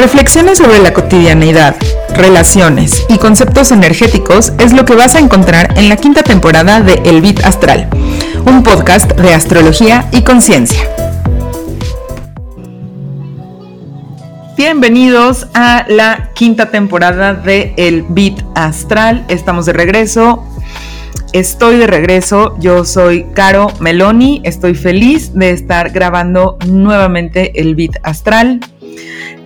Reflexiones sobre la cotidianeidad, relaciones y conceptos energéticos es lo que vas a encontrar en la quinta temporada de El Bit Astral, un podcast de astrología y conciencia. Bienvenidos a la quinta temporada de El Bit Astral. Estamos de regreso. Estoy de regreso. Yo soy Caro Meloni. Estoy feliz de estar grabando nuevamente El Bit Astral.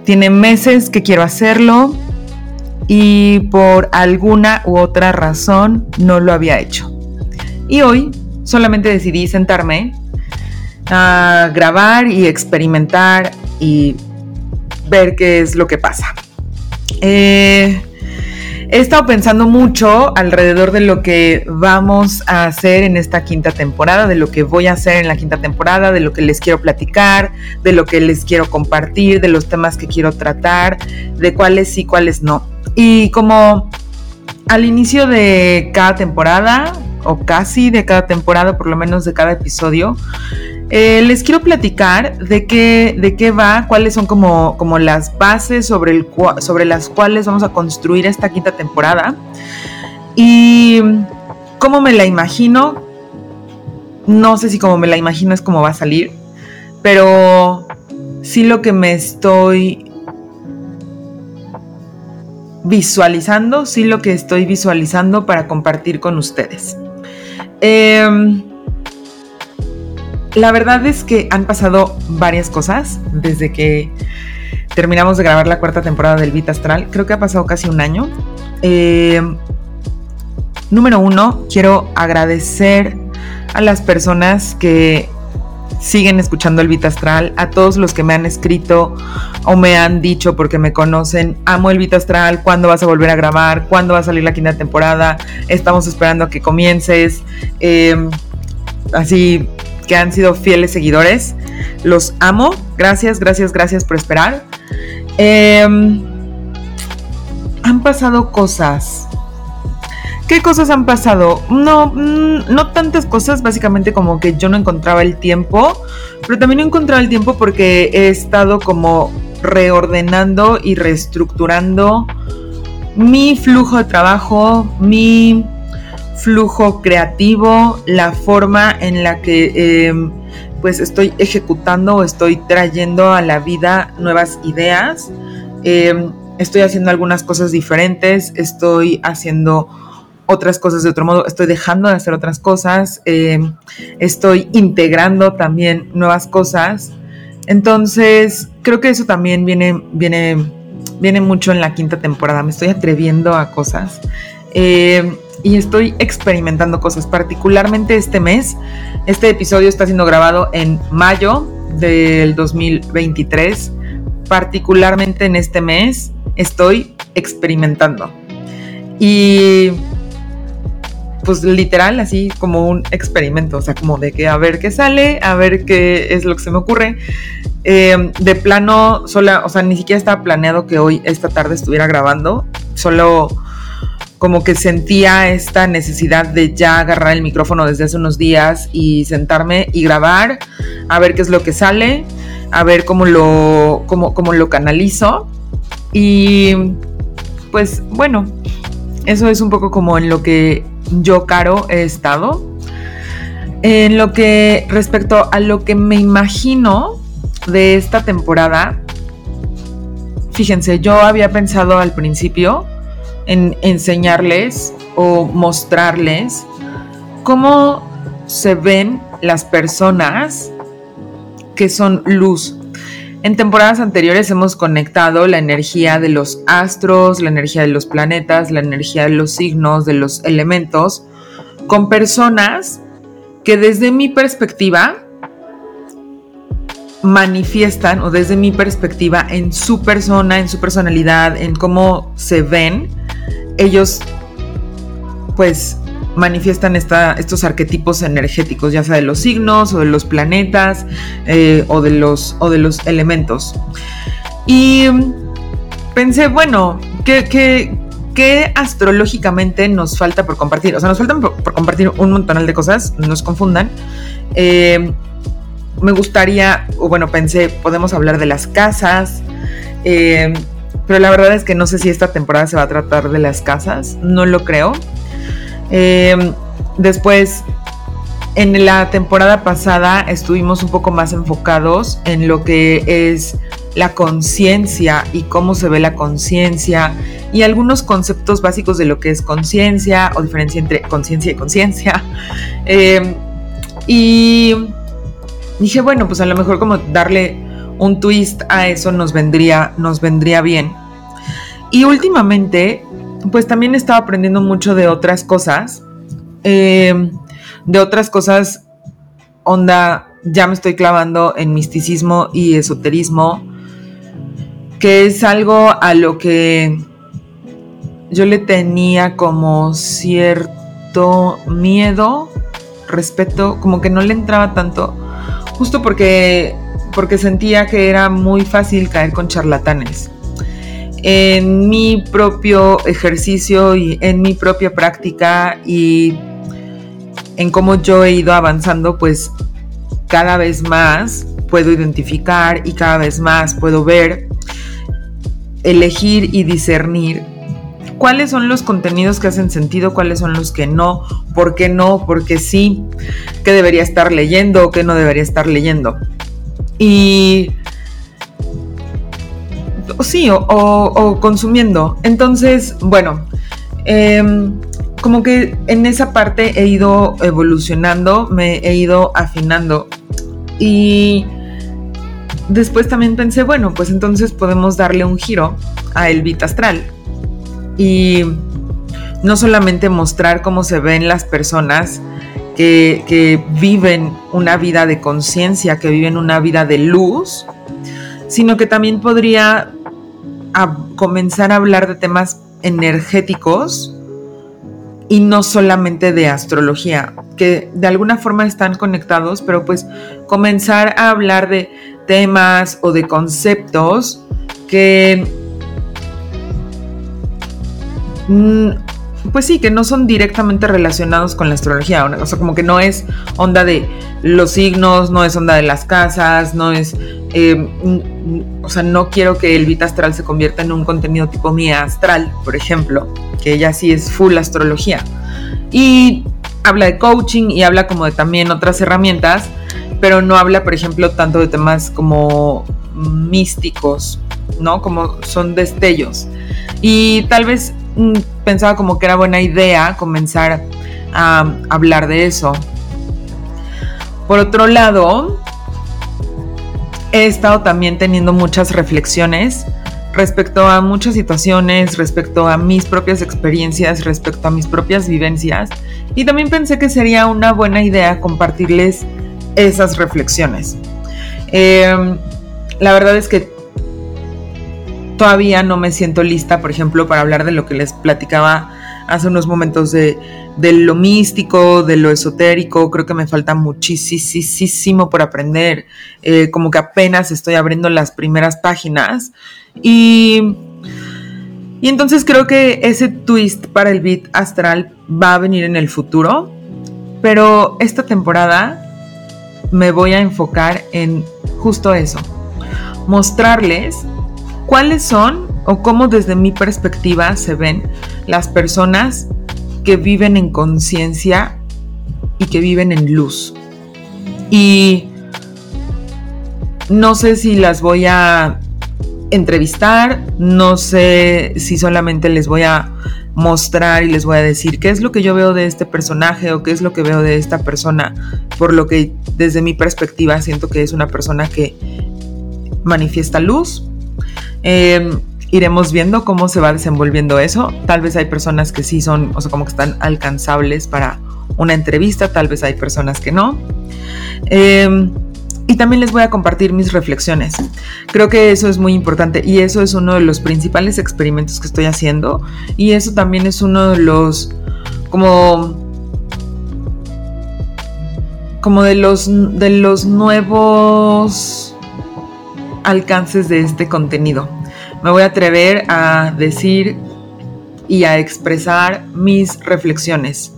Tiene meses que quiero hacerlo y por alguna u otra razón no lo había hecho. Y hoy solamente decidí sentarme a grabar y experimentar y ver qué es lo que pasa. Eh, he estado pensando mucho alrededor de lo que vamos a hacer en esta quinta temporada, de lo que voy a hacer en la quinta temporada, de lo que les quiero platicar, de lo que les quiero compartir, de los temas que quiero tratar, de cuáles sí, cuáles no. Y como al inicio de cada temporada, o casi de cada temporada, por lo menos de cada episodio, eh, les quiero platicar de qué, de qué va, cuáles son como, como las bases sobre, el, sobre las cuales vamos a construir esta quinta temporada y cómo me la imagino. No sé si como me la imagino es cómo va a salir, pero sí lo que me estoy visualizando, sí lo que estoy visualizando para compartir con ustedes. Eh, la verdad es que han pasado varias cosas desde que terminamos de grabar la cuarta temporada del Vita Astral. Creo que ha pasado casi un año. Eh, número uno, quiero agradecer a las personas que siguen escuchando el Vita Astral, a todos los que me han escrito o me han dicho porque me conocen, amo el Vita Astral, ¿cuándo vas a volver a grabar? ¿Cuándo va a salir la quinta temporada? Estamos esperando a que comiences. Eh, así, que han sido fieles seguidores. Los amo. Gracias, gracias, gracias por esperar. Em, han pasado cosas. ¿Qué cosas han pasado? No, mm, no tantas cosas, básicamente como que yo no encontraba el tiempo, pero también no encontraba el tiempo porque he estado como reordenando y reestructurando mi flujo de trabajo, mi flujo creativo, la forma en la que em, pues estoy ejecutando o estoy trayendo a la vida nuevas ideas. Em, estoy haciendo algunas cosas diferentes, estoy haciendo otras cosas de otro modo, estoy dejando de hacer otras cosas, em, estoy integrando también nuevas cosas. Entonces, creo que eso también viene, viene, viene mucho en la quinta temporada. Me estoy atreviendo a cosas y estoy experimentando cosas, particularmente este mes. Este episodio está siendo grabado en mayo del 2023. Particularmente en este mes estoy experimentando. Y pues literal, así como un experimento, o sea, como de que a ver qué sale, a ver qué es lo que se me ocurre. Eh, de plano, sola, o sea, ni siquiera estaba planeado que hoy, esta tarde, estuviera grabando, solo como que sentía esta necesidad de ya agarrar el micrófono desde hace unos días y sentarme y grabar, a ver qué es lo que sale, a ver cómo lo, cómo, cómo lo canalizo. Y pues bueno, eso es un poco como en lo que yo, Caro, he estado. En lo que respecto a lo que me imagino de esta temporada, fíjense, yo había pensado al principio en enseñarles o mostrarles cómo se ven las personas que son luz. En temporadas anteriores hemos conectado la energía de los astros, la energía de los planetas, la energía de los signos, de los elementos, con personas que desde mi perspectiva manifiestan, o desde mi perspectiva, en su persona, en su personalidad, en cómo se ven, ellos pues manifiestan estos arquetipos energéticos, ya sea de los signos o de los planetas eh, o, de los, o de los elementos. Y pensé, bueno, ¿qué, astrológicamente nos falta por compartir? O sea, nos faltan por, compartir un montón de cosas, no nos confundan. Eh, me gustaría, o bueno, pensé, podemos hablar de las casas, Eh, pero la verdad es que no sé si esta temporada se va a tratar de las casas, no lo creo. Eh, después, en la temporada pasada estuvimos un poco más enfocados en lo que es la conciencia y cómo se ve la conciencia y algunos conceptos básicos de lo que es conciencia o diferencia entre conciencia y conciencia. Eh, y dije, bueno, pues a lo mejor como darle un twist a eso nos vendría, nos vendría bien. Y últimamente, pues también estaba aprendiendo mucho de otras cosas, eh, de otras cosas, onda, ya me estoy clavando en misticismo y esoterismo, que es algo a lo que yo le tenía como cierto miedo, respeto, como que no le entraba tanto, justo porque porque sentía que era muy fácil caer con charlatanes. En mi propio ejercicio y en mi propia práctica y en cómo yo he ido avanzando, pues cada vez más puedo identificar y cada vez más puedo ver, elegir y discernir cuáles son los contenidos que hacen sentido, cuáles son los que no, por qué no, por qué sí, qué debería estar leyendo o qué no debería estar leyendo. Y sí, o, consumiendo. Entonces, bueno, em, como que en esa parte he ido evolucionando, me he ido afinando. Y después también pensé, bueno, pues entonces podemos darle un giro a el Vita Astral. Y no solamente mostrar cómo se ven las personas, que, viven una vida de conciencia, que viven una vida de luz, sino que también podría comenzar a hablar de temas energéticos y no solamente de astrología, que de alguna forma están conectados, pero pues comenzar a hablar de temas o de conceptos que pues sí, que no son directamente relacionados con la astrología. O sea, como que no es onda de los signos, no es onda de las casas, no es. Eh, o sea, no quiero que el Vita Astral se convierta en un contenido tipo Mía Astral, por ejemplo, que ya sí es full astrología. Y habla de coaching y habla como de también otras herramientas, pero no habla, por ejemplo, tanto de temas como místicos, ¿no? Como son destellos. Y tal vez pensaba como que era buena idea comenzar a hablar de eso. Por otro lado, he estado también teniendo muchas reflexiones respecto a muchas situaciones, respecto a mis propias experiencias, respecto a mis propias vivencias. Y también pensé que sería una buena idea compartirles esas reflexiones. Em, la verdad es que todavía no me siento lista, por ejemplo, para hablar de lo que les platicaba hace unos momentos de, lo místico, de lo esotérico. Creo que me falta muchísimo por aprender. Eh, como que apenas estoy abriendo las primeras páginas. Y, y entonces creo que ese twist para el beat astral va a venir en el futuro. Pero esta temporada me voy a enfocar en justo eso. Mostrarles ¿Cuáles son o cómo desde mi perspectiva se ven las personas que viven en conciencia y que viven en luz? Y no sé si las voy a entrevistar, no sé si solamente les voy a mostrar y les voy a decir qué es lo que yo veo de este personaje o qué es lo que veo de esta persona, por lo que desde mi perspectiva siento que es una persona que manifiesta luz, Em, iremos viendo cómo se va desenvolviendo eso. Tal vez hay personas que sí son, o sea, como que están alcanzables para una entrevista, tal vez hay personas que no. Em, y también les voy a compartir mis reflexiones. Creo que eso es muy importante y eso es uno de los principales experimentos que estoy haciendo y eso también es uno de los como como de los de los nuevos alcances de este contenido. Me voy a atrever a decir y a expresar mis reflexiones,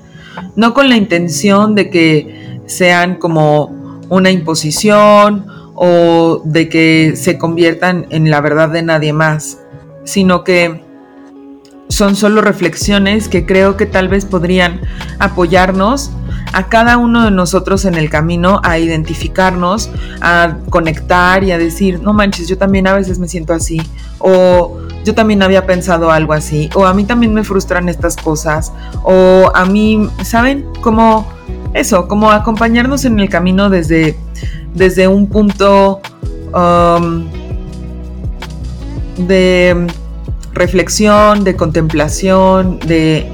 no con la intención de que sean como una imposición o de que se conviertan en la verdad de nadie más, sino que son solo reflexiones que creo que tal vez podrían apoyarnos a cada uno de nosotros en el camino a identificarnos, a conectar y a decir, no manches, yo también a veces me siento así, o yo también había pensado algo así, o a mí también me frustran estas cosas, o a mí, ¿saben? Como eso, como acompañarnos en el camino desde, desde un punto um, de reflexión, de contemplación, de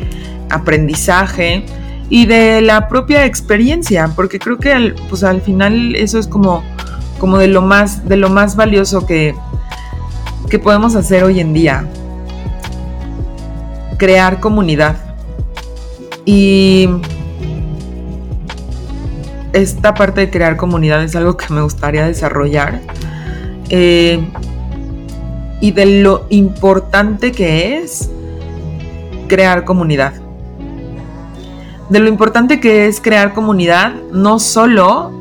aprendizaje y de la propia experiencia, porque creo que al, pues al final eso es como, como de lo más, de lo más valioso que, que podemos hacer hoy en día. Crear comunidad. Y esta parte de crear comunidad es algo que me gustaría desarrollar. Eh, y de lo importante que es crear comunidad de lo importante que es crear comunidad, no solo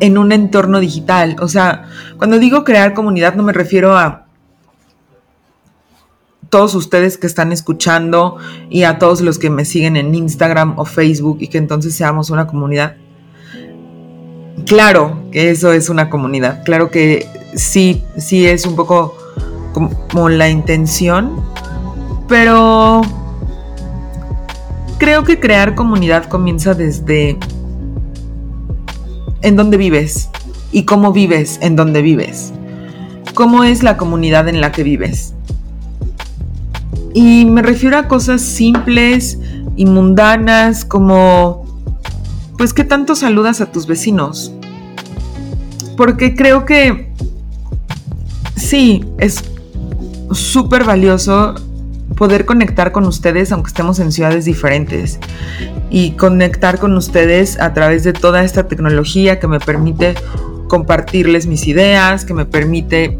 en un entorno digital. O sea, cuando digo crear comunidad no me refiero a todos ustedes que están escuchando y a todos los que me siguen en Instagram o Facebook y que entonces seamos una comunidad. Claro que eso es una comunidad, claro que sí, sí es un poco como la intención, pero creo que crear comunidad comienza desde en dónde vives y cómo vives en dónde vives. ¿Cómo es la comunidad en la que vives? Y me refiero a cosas simples y mundanas como, pues, ¿qué tanto saludas a tus vecinos? Porque creo que sí, es súper valioso poder conectar con ustedes aunque estemos en ciudades diferentes y conectar con ustedes a través de toda esta tecnología que me permite compartirles mis ideas, que me permite...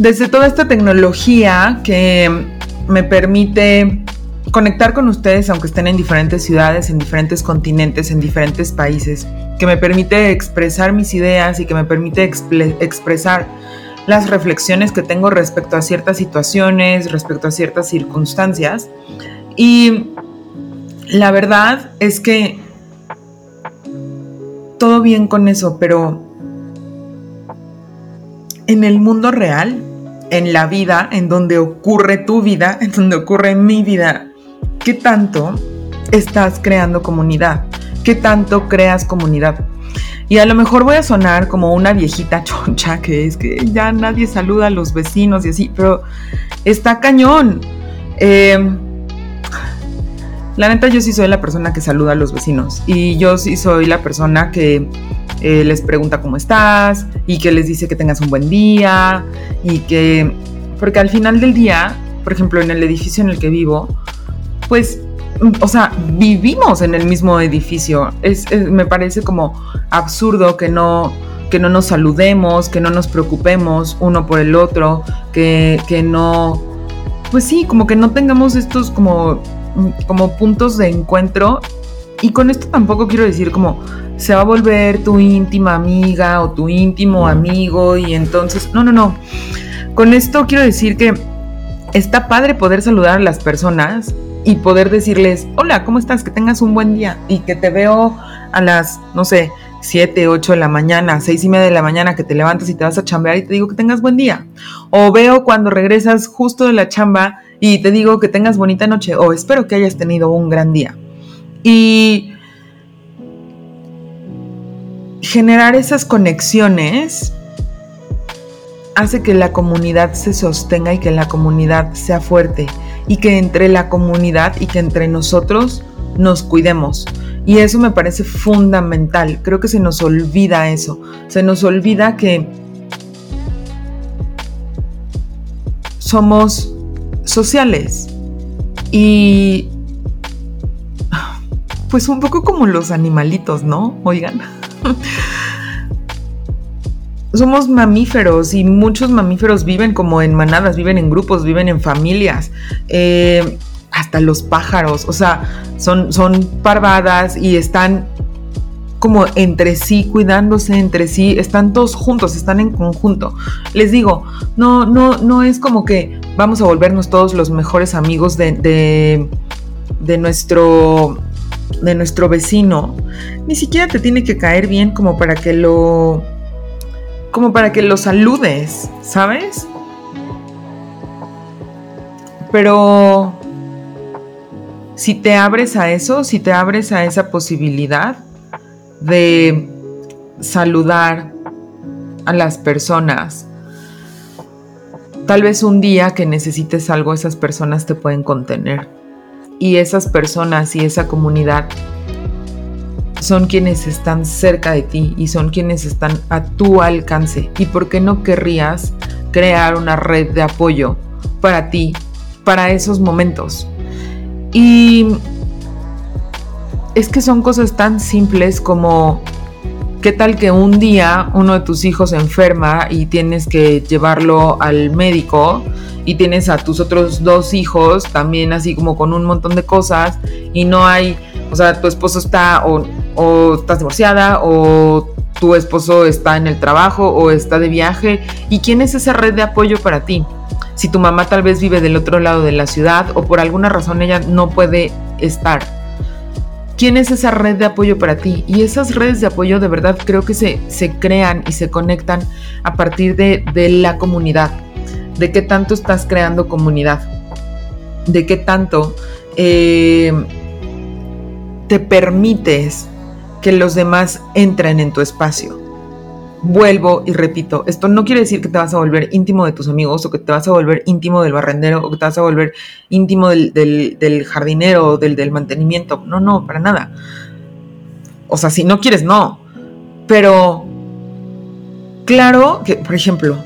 Desde toda esta tecnología que me permite conectar con ustedes aunque estén en diferentes ciudades, en diferentes continentes, en diferentes países, que me permite expresar mis ideas y que me permite expresar las reflexiones que tengo respecto a ciertas situaciones, respecto a ciertas circunstancias. Y la verdad es que todo bien con eso, pero en el mundo real, en la vida, en donde ocurre tu vida, en donde ocurre mi vida, ¿qué tanto estás creando comunidad? ¿Qué tanto creas comunidad? Y a lo mejor voy a sonar como una viejita choncha que es que ya nadie saluda a los vecinos y así, pero está cañón. Eh, la neta, yo sí soy la persona que saluda a los vecinos y yo sí soy la persona que eh, les pregunta cómo estás y que les dice que tengas un buen día y que, porque al final del día, por ejemplo, en el edificio en el que vivo, pues o sea, vivimos en el mismo edificio. Es, me parece como absurdo que no, que no nos saludemos, que no nos preocupemos uno por el otro, que, que no, pues sí, como que no tengamos estos como, como puntos de encuentro. Y con esto tampoco quiero decir como se va a volver tu íntima amiga o tu íntimo amigo y entonces, no, no, no. Con esto quiero decir que está padre poder saludar a las personas, y poder decirles, hola, ¿cómo estás? Que tengas un buen día y que te veo a las, no sé, 7, 8 de la mañana, 6 y media de la mañana que te levantas y te vas a chambear y te digo que tengas buen día. O veo cuando regresas justo de la chamba y te digo que tengas bonita noche o espero que hayas tenido un gran día. Y generar esas conexiones hace que la comunidad se sostenga y que la comunidad sea fuerte y que entre la comunidad y que entre nosotros nos cuidemos. Y eso me parece fundamental. Creo que se nos olvida eso. Se nos olvida que somos sociales. Y pues un poco como los animalitos, ¿no? Oigan. somos mamíferos y muchos mamíferos viven como en manadas, viven en grupos, viven en familias. Eh, hasta los pájaros, o sea, son, son parvadas y están como entre sí, cuidándose entre sí, están todos juntos, están en conjunto. Les digo, no, no, no es como que vamos a volvernos todos los mejores amigos de, de, de nuestro de nuestro vecino, ni siquiera te tiene que caer bien como para que lo como para que lo saludes, ¿sabes? Pero si te abres a eso, si te abres a esa posibilidad de saludar a las personas, tal vez un día que necesites algo, esas personas te pueden contener. Y esas personas y esa comunidad son quienes están cerca de ti y son quienes están a tu alcance. ¿Y por qué no querrías crear una red de apoyo para ti, para esos momentos? Y es que son cosas tan simples como ¿Qué tal que un día uno de tus hijos enferma y tienes que llevarlo al médico y tienes a tus otros dos hijos también así como con un montón de cosas y no hay, o sea, tu esposo está o estás divorciada o tu esposo está en el trabajo o está de viaje y quién es esa red de apoyo para ti? Si tu mamá tal vez vive del otro lado de la ciudad o por alguna razón ella no puede estar quién es esa red de apoyo para ti. Y esas redes de apoyo de verdad creo que se, se crean y se conectan a partir de, la comunidad, de qué tanto estás creando comunidad, de qué tanto eh, te permites que los demás entren en tu espacio vuelvo y repito, esto no quiere decir que te vas a volver íntimo de tus amigos o que te vas a volver íntimo del barrendero o que te vas a volver íntimo del, jardinero o del, del mantenimiento. No, no, para nada. O sea, si no quieres, no. Pero claro que, por ejemplo,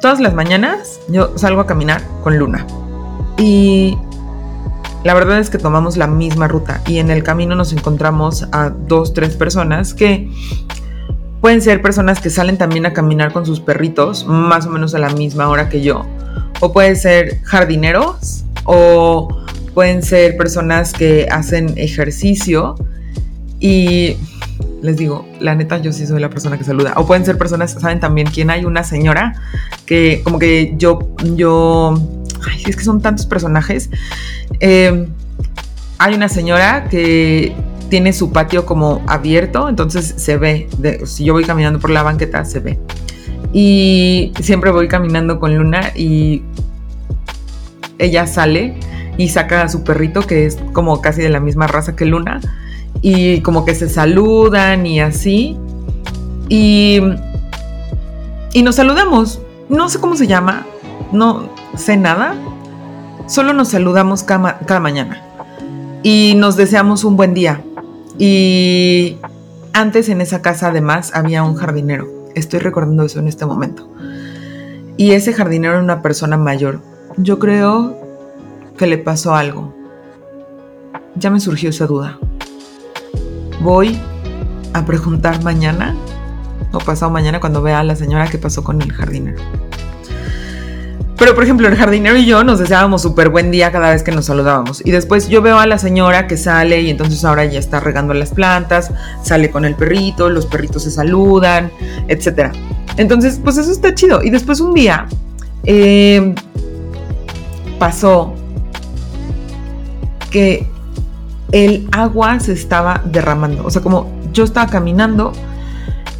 todas las mañanas yo salgo a caminar con Luna. Y la verdad es que tomamos la misma ruta y en el camino nos encontramos a dos, tres personas que Pueden ser personas que salen también a caminar con sus perritos, más o menos a la misma hora que yo. O pueden ser jardineros, o pueden ser personas que hacen ejercicio. Y les digo, la neta, yo sí soy la persona que saluda. O pueden ser personas, ¿saben también quién hay? Una señora que como que yo, yo, ay, es que son tantos personajes. Eh, hay una señora que tiene su patio como abierto, entonces se ve, si yo voy caminando por la banqueta, se ve. Y siempre voy caminando con Luna y ella sale y saca a su perrito, que es como casi de la misma raza que Luna, y como que se saludan y así. Y, y nos saludamos. No sé cómo se llama, no sé nada, solo nos saludamos cada, mañana y nos deseamos un buen día. Y antes en esa casa además había un jardinero. Estoy recordando eso en este momento. Y ese jardinero era una persona mayor. Yo creo que le pasó algo. Ya me surgió esa duda. Voy a preguntar mañana o pasado mañana cuando vea a la señora qué pasó con el jardinero. Pero, por ejemplo, el jardinero y yo nos deseábamos súper buen día cada vez que nos saludábamos. Y después yo veo a la señora que sale y entonces ahora ya está regando las plantas, sale con el perrito, los perritos se saludan, etc. Entonces, pues eso está chido. Y después un día em, pasó que el agua se estaba derramando. O sea, como yo estaba caminando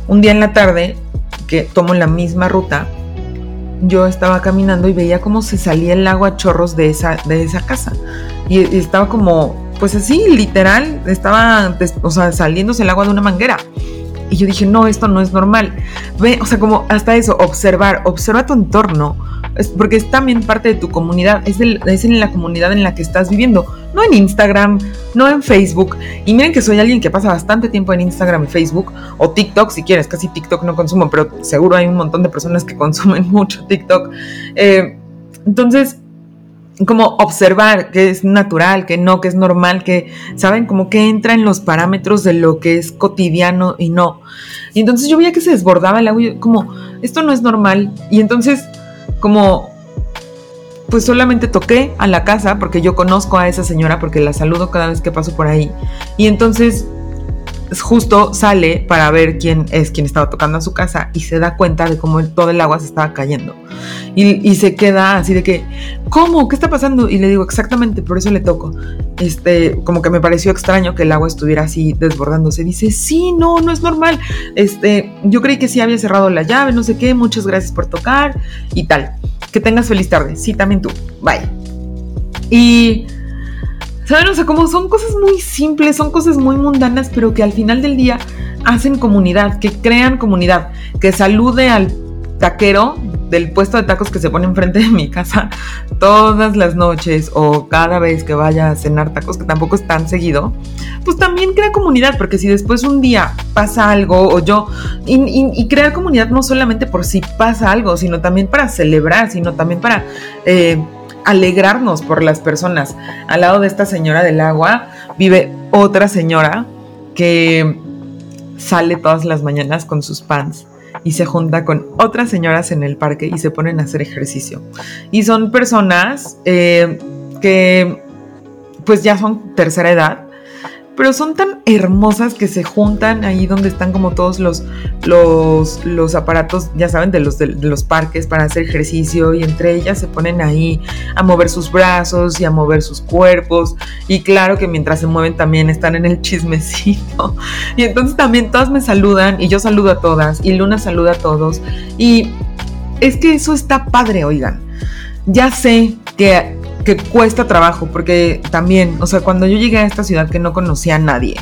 un día en la tarde, que tomo la misma ruta, yo estaba caminando y veía cómo se salía el agua a chorros de esa, de esa casa. Y, estaba como, pues así, literal, estaba, o sea, saliéndose el agua de una manguera. Y yo dije, no, esto no es normal. Ve, o sea, como hasta eso, observar, observa tu entorno, porque es también parte de tu comunidad, es, es en la comunidad en la que estás viviendo, no en Instagram, no en Facebook. Y miren que soy alguien que pasa bastante tiempo en Instagram y Facebook, o TikTok si quieres, casi TikTok no consumo, pero seguro hay un montón de personas que consumen mucho TikTok. Eh, entonces, como observar que es natural, que no, que es normal, que, ¿saben? Como que entra en los parámetros de lo que es cotidiano y no. Y entonces yo veía que se desbordaba el agua como, esto no es normal. Y entonces, como, pues solamente toqué a la casa porque yo conozco a esa señora porque la saludo cada vez que paso por ahí. Y entonces justo sale para ver quién es quien estaba tocando a su casa y se da cuenta de cómo todo el agua se estaba cayendo. Y, se queda así de que, ¿cómo? ¿Qué está pasando? Y le digo, exactamente, por eso le toco. Este, como que me pareció extraño que el agua estuviera así desbordándose. Dice, sí, no, no es normal. Este, yo creí que sí había cerrado la llave, no sé qué, muchas gracias por tocar y tal. Que tengas feliz tarde. Sí, también tú. Bye. Y ¿Saben? O sea, como son cosas muy simples, son cosas muy mundanas, pero que al final del día hacen comunidad, que crean comunidad, que salude al taquero del puesto de tacos que se pone enfrente de mi casa todas las noches o cada vez que vaya a cenar tacos, que tampoco es tan seguido, pues también crea comunidad, porque si después un día pasa algo o yo, y, crear comunidad no solamente por si pasa algo, sino también para celebrar, sino también para... Eh, alegrarnos por las personas. Al lado de esta señora del agua vive otra señora que sale todas las mañanas con sus pants y se junta con otras señoras en el parque y se ponen a hacer ejercicio. Y son personas eh, que pues ya son tercera edad pero son tan hermosas que se juntan ahí donde están como todos los, los, aparatos, ya saben, de los, de, los parques para hacer ejercicio y entre ellas se ponen ahí a mover sus brazos y a mover sus cuerpos. Y claro que mientras se mueven también están en el chismecito. Y entonces también todas me saludan y yo saludo a todas y Luna saluda a todos. Y es que eso está padre, oigan. Ya sé que que cuesta trabajo, porque también, o sea, cuando yo llegué a esta ciudad que no conocía a nadie,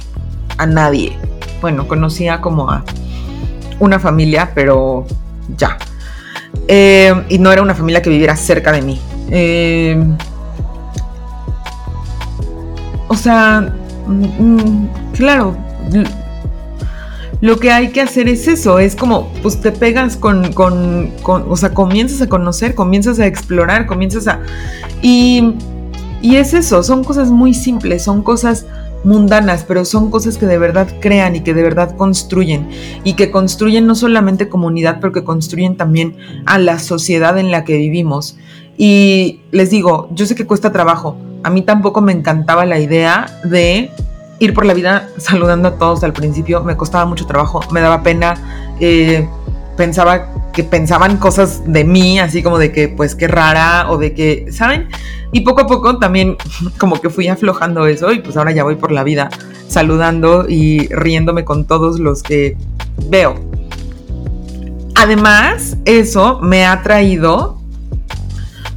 a nadie, bueno, conocía como a una familia, pero ya. Eh, y no era una familia que viviera cerca de mí. Eh, o sea, mm, mm, claro, lo que hay que hacer es eso, es como, pues te pegas con, con, o sea, comienzas a conocer, comienzas a explorar, comienzas a... Y, y es eso, son cosas muy simples, son cosas mundanas, pero son cosas que de verdad crean y que de verdad construyen y que construyen no solamente comunidad, pero que construyen también a la sociedad en la que vivimos. Y les digo, yo sé que cuesta trabajo, a mí tampoco me encantaba la idea de ir por la vida saludando a todos al principio me costaba mucho trabajo, me daba pena, eh, pensaba que pensaban cosas de mí, así como de que pues qué rara o de que, ¿saben? Y poco a poco también como que fui aflojando eso y pues ahora ya voy por la vida saludando y riéndome con todos los que veo. Además, eso me ha traído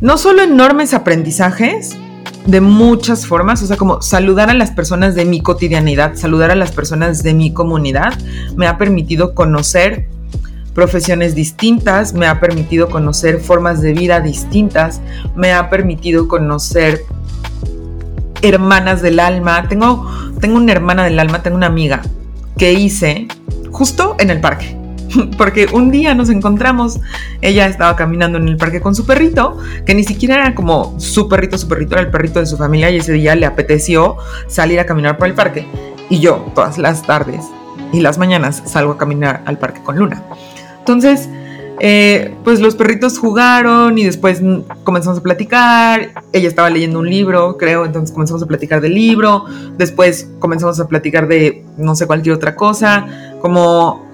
no solo enormes aprendizajes, de muchas formas, o sea, como saludar a las personas de mi cotidianidad, saludar a las personas de mi comunidad, me ha permitido conocer profesiones distintas, me ha permitido conocer formas de vida distintas, me ha permitido conocer hermanas del alma. Tengo, tengo una hermana del alma, tengo una amiga que hice justo en el parque. porque un día nos encontramos, ella estaba caminando en el parque con su perrito, que ni siquiera era como su perrito, su perrito era el perrito de su familia y ese día le apeteció salir a caminar por el parque. Y yo todas las tardes y las mañanas salgo a caminar al parque con Luna. Entonces, eh, pues los perritos jugaron y después comenzamos a platicar. Ella estaba leyendo un libro, creo, entonces comenzamos a platicar del libro. Después comenzamos a platicar de no sé cualquier otra cosa. Como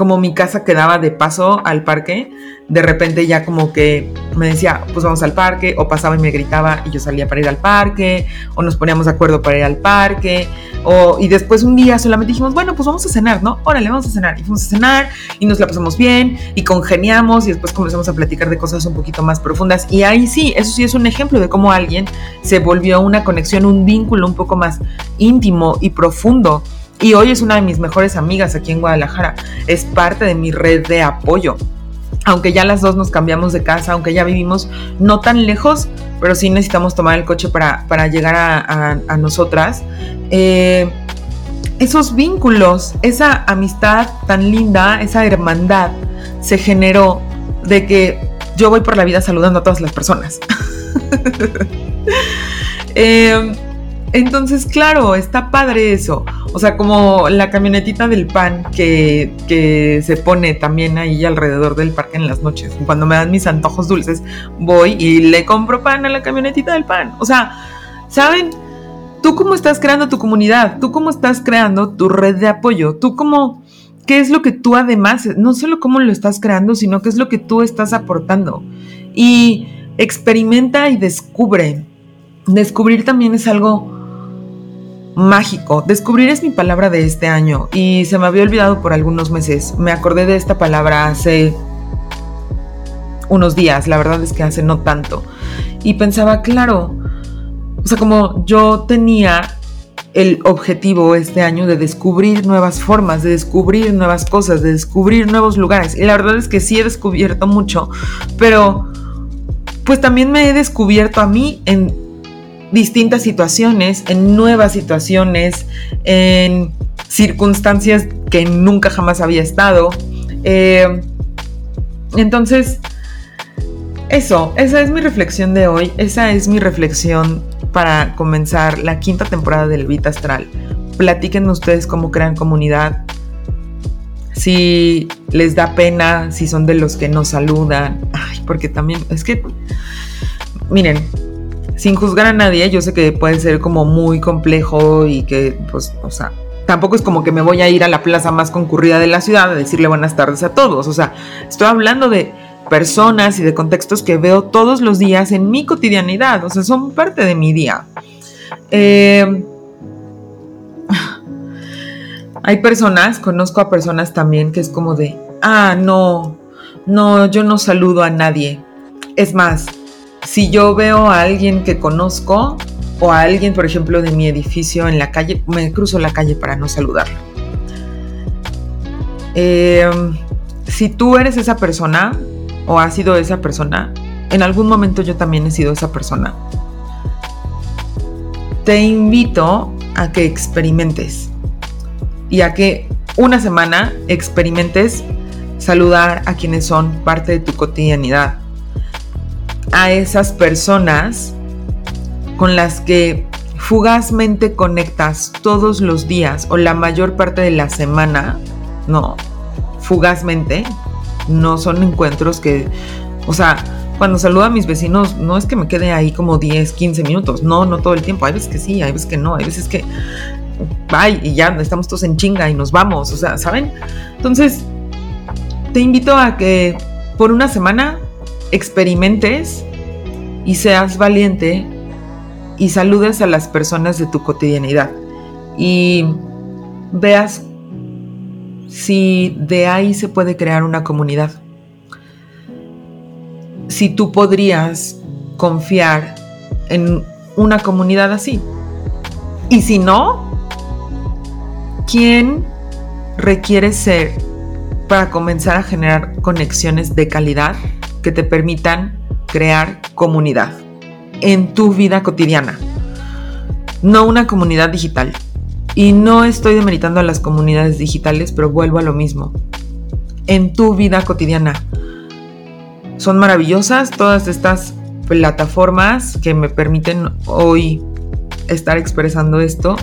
como mi casa quedaba de paso al parque, de repente ya como que me decía, pues vamos al parque, o pasaba y me gritaba y yo salía para ir al parque, o nos poníamos de acuerdo para ir al parque, o, y después un día solamente dijimos, bueno, pues vamos a cenar, ¿no? Órale, vamos a cenar. Y fuimos a cenar y nos la pasamos bien y congeniamos y después comenzamos a platicar de cosas un poquito más profundas. Y ahí sí, eso sí es un ejemplo de cómo alguien se volvió una conexión, un vínculo un poco más íntimo y profundo y hoy es una de mis mejores amigas aquí en Guadalajara. Es parte de mi red de apoyo. Aunque ya las dos nos cambiamos de casa, aunque ya vivimos no tan lejos, pero sí necesitamos tomar el coche para, llegar a, nosotras. Eh, esos vínculos, esa amistad tan linda, esa hermandad, se generó de que yo voy por la vida saludando a todas las personas. eh, entonces, claro, está padre eso. O sea, como la camionetita del pan que, que, se pone también ahí alrededor del parque en las noches. Cuando me dan mis antojos dulces, voy y le compro pan a la camionetita del pan. O sea, ¿saben? ¿Tú cómo estás creando tu comunidad? ¿Tú cómo estás creando tu red de apoyo? ¿Tú cómo, qué es lo que tú además, no solo cómo lo estás creando, sino qué es lo que tú estás aportando? Y experimenta y descubre. Descubrir también es algo mágico. Descubrir es mi palabra de este año y se me había olvidado por algunos meses. Me acordé de esta palabra hace unos días, la verdad es que hace no tanto. Y pensaba, claro, o sea, como yo tenía el objetivo este año de descubrir nuevas formas, de descubrir nuevas cosas, de descubrir nuevos lugares. Y la verdad es que sí he descubierto mucho, pero pues también me he descubierto a mí en distintas situaciones, en nuevas situaciones, en circunstancias que nunca jamás había estado. Eh, entonces, eso, esa es mi reflexión de hoy, esa es mi reflexión para comenzar la quinta temporada del Vita Astral. Platíquenme ustedes cómo crean comunidad, si les da pena, si son de los que no saludan, Ay, porque también es que, miren, sin juzgar a nadie, yo sé que puede ser como muy complejo y que, pues, o sea, tampoco es como que me voy a ir a la plaza más concurrida de la ciudad a decirle buenas tardes a todos, o sea, estoy hablando de personas y de contextos que veo todos los días en mi cotidianidad, o sea, son parte de mi día. Eh, hay personas, conozco a personas también que es como de, ah, no, no, yo no saludo a nadie. Es más, si yo veo a alguien que conozco o a alguien, por ejemplo, de mi edificio en la calle, me cruzo la calle para no saludarlo. Eh, si tú eres esa persona, o has sido esa persona, en algún momento yo también he sido esa persona. Te invito a que experimentes y a que una semana experimentes saludar a quienes son parte de tu cotidianidad. A esas personas con las que fugazmente conectas todos los días o la mayor parte de la semana, no, fugazmente, no son encuentros que, o sea, cuando saludo a mis vecinos, no es que me quede ahí como 10, 15 minutos, no, no todo el tiempo, hay veces que sí, hay veces que no, hay veces que, bye, y ya estamos todos en chinga y nos vamos, o sea, ¿saben? Entonces, te invito a que por una semana experimentes y seas valiente y saludes a las personas de tu cotidianidad y veas si de ahí se puede crear una comunidad. Si tú podrías confiar en una comunidad así. Y si no, ¿quién requiere ser para comenzar a generar conexiones de calidad que te permitan crear comunidad en tu vida cotidiana? No una comunidad digital, y no estoy demeritando a las comunidades digitales, pero vuelvo a lo mismo. En tu vida cotidiana. Son maravillosas todas estas plataformas que me permiten hoy estar expresando esto,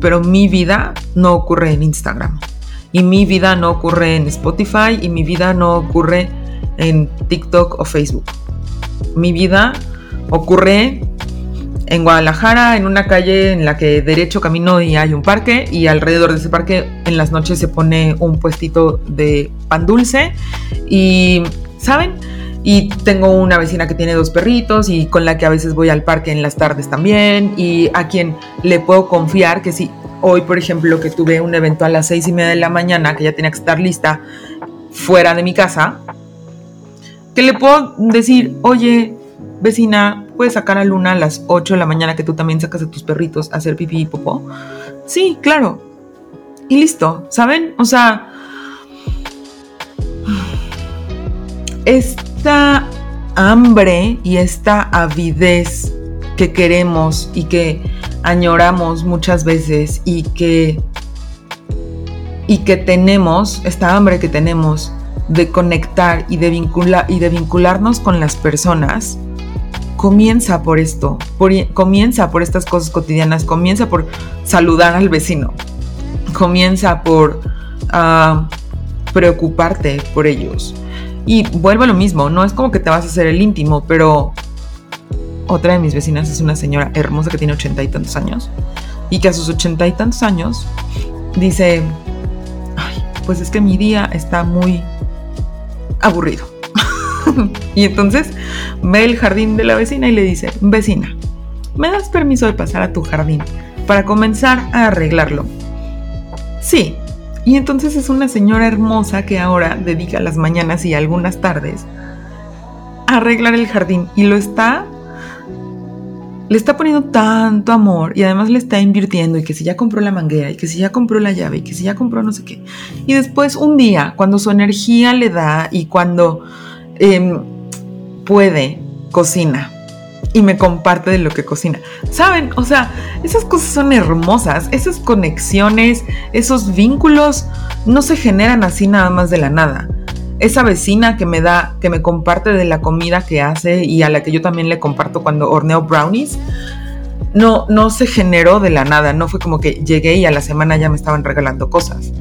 pero mi vida no ocurre en Instagram. Y mi vida no ocurre en Spotify y mi vida no ocurre en TikTok o Facebook. Mi vida ocurre en Guadalajara, en una calle en la que derecho camino y hay un parque y alrededor de ese parque en las noches se pone un puestito de pan dulce y, ¿saben? Y tengo una vecina que tiene dos perritos y con la que a veces voy al parque en las tardes también y a quien le puedo confiar que si hoy, por ejemplo, que tuve un evento a las seis y media de la mañana que ya tenía que estar lista fuera de mi casa, que le puedo decir, oye, vecina, ¿puedes sacar a Luna a las 8 de la mañana que tú también sacas a tus perritos a hacer pipí y popó? Sí, claro. Y listo, ¿saben? O sea, esta hambre y esta avidez que queremos y que añoramos muchas veces y que y que tenemos, esta hambre que tenemos de conectar y de, vincular, y de vincularnos con las personas, comienza por esto, comienza por estas cosas cotidianas, comienza por saludar al vecino, comienza por ah, preocuparte por ellos. Y vuelve a lo mismo, no es como que te vas a hacer el íntimo, pero otra de mis vecinas es una señora hermosa que tiene ochenta y tantos años y que a sus ochenta y tantos años dice, ay, pues es que mi día está muy aburrido. y entonces ve el jardín de la vecina y le dice, vecina, ¿me das permiso de pasar a tu jardín para comenzar a arreglarlo? Sí. Y entonces es una señora hermosa que ahora dedica las mañanas y algunas tardes a arreglar el jardín y lo está le está poniendo tanto amor y además le está invirtiendo y que si ya compró la manguera y que si ya compró la llave y que si ya compró no sé qué. Y después un día, cuando su energía le da y cuando em, puede, cocina y me comparte de lo que cocina. ¿Saben? O sea, esas cosas son hermosas, esas conexiones, esos vínculos no se generan así nada más de la nada esa vecina que me da, que me comparte de la comida que hace y a la que yo también le comparto cuando horneo brownies, no, no se generó de la nada, no fue como que llegué y a la semana ya me estaban regalando cosas.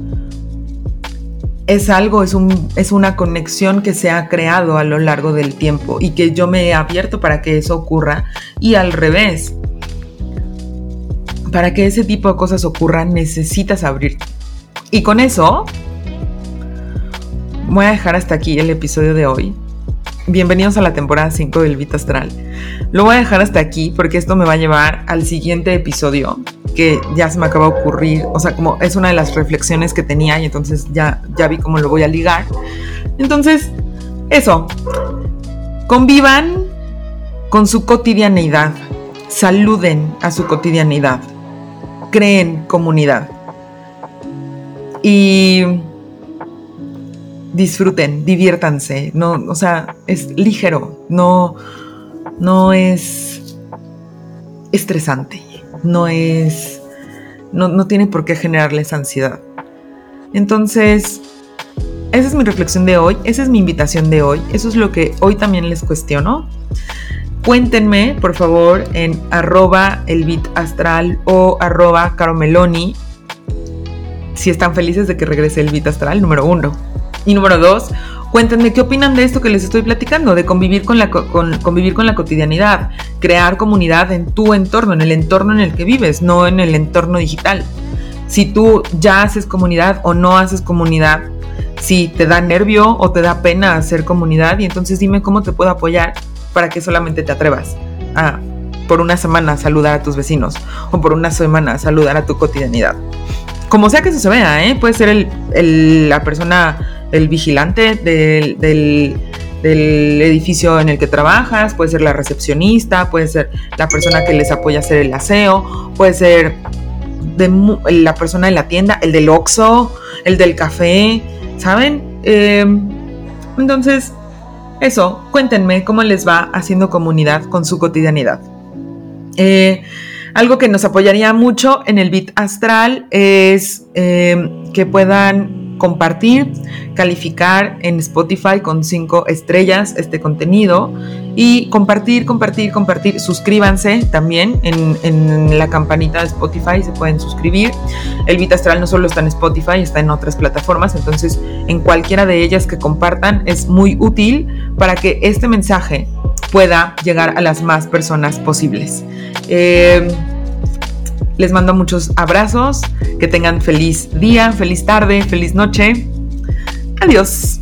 Es algo, es, un, es una conexión que se ha creado a lo largo del tiempo y que yo me he abierto para que eso ocurra y al revés. Para que ese tipo de cosas ocurran necesitas abrirte. Y con eso voy a dejar hasta aquí el episodio de hoy. Bienvenidos a la temporada 5 del Vita Astral. Lo voy a dejar hasta aquí porque esto me va a llevar al siguiente episodio que ya se me acaba de ocurrir. O sea, como es una de las reflexiones que tenía y entonces ya, ya vi cómo lo voy a ligar. Entonces, eso. Convivan con su cotidianeidad. Saluden a su cotidianidad. Creen comunidad. Y disfruten, diviértanse, no, o sea, es ligero, no, no es estresante, no es, no, no tiene por qué generarles ansiedad. Entonces, esa es mi reflexión de hoy, esa es mi invitación de hoy, eso es lo que hoy también les cuestiono. Cuéntenme, por favor, en arroba el astral o arroba caromeloni si están felices de que regrese el bit astral, número uno. Y número dos, cuéntenme qué opinan de esto que les estoy platicando, de convivir con la, convivir con la cotidianidad, crear comunidad en tu entorno, en el entorno en el que vives, no en el entorno digital. Si tú ya haces comunidad o no haces comunidad, si te da nervio o te da pena hacer comunidad, y entonces dime cómo te puedo apoyar para que solamente te atrevas a por una semana saludar a tus vecinos o por una semana saludar a tu cotidianidad. Como sea que eso se vea, ¿eh? puede ser el, la persona el vigilante del, edificio en el que trabajas, puede ser la recepcionista, puede ser la persona que les apoya a hacer el aseo, puede ser la persona de la tienda, el del Oxxo, el del café, ¿saben? Em, entonces, eso, cuéntenme cómo les va haciendo comunidad con su cotidianidad. Eh, algo que nos apoyaría mucho en el Bit Astral es em, que puedan compartir, calificar en Spotify con cinco estrellas este contenido y compartir, compartir, compartir. Suscríbanse también en, la campanita de Spotify, se pueden suscribir. El Vita Astral no solo está en Spotify, está en otras plataformas, entonces en cualquiera de ellas que compartan es muy útil para que este mensaje pueda llegar a las más personas posibles. Eh, les mando muchos abrazos, que tengan feliz día, feliz tarde, feliz noche. Adiós.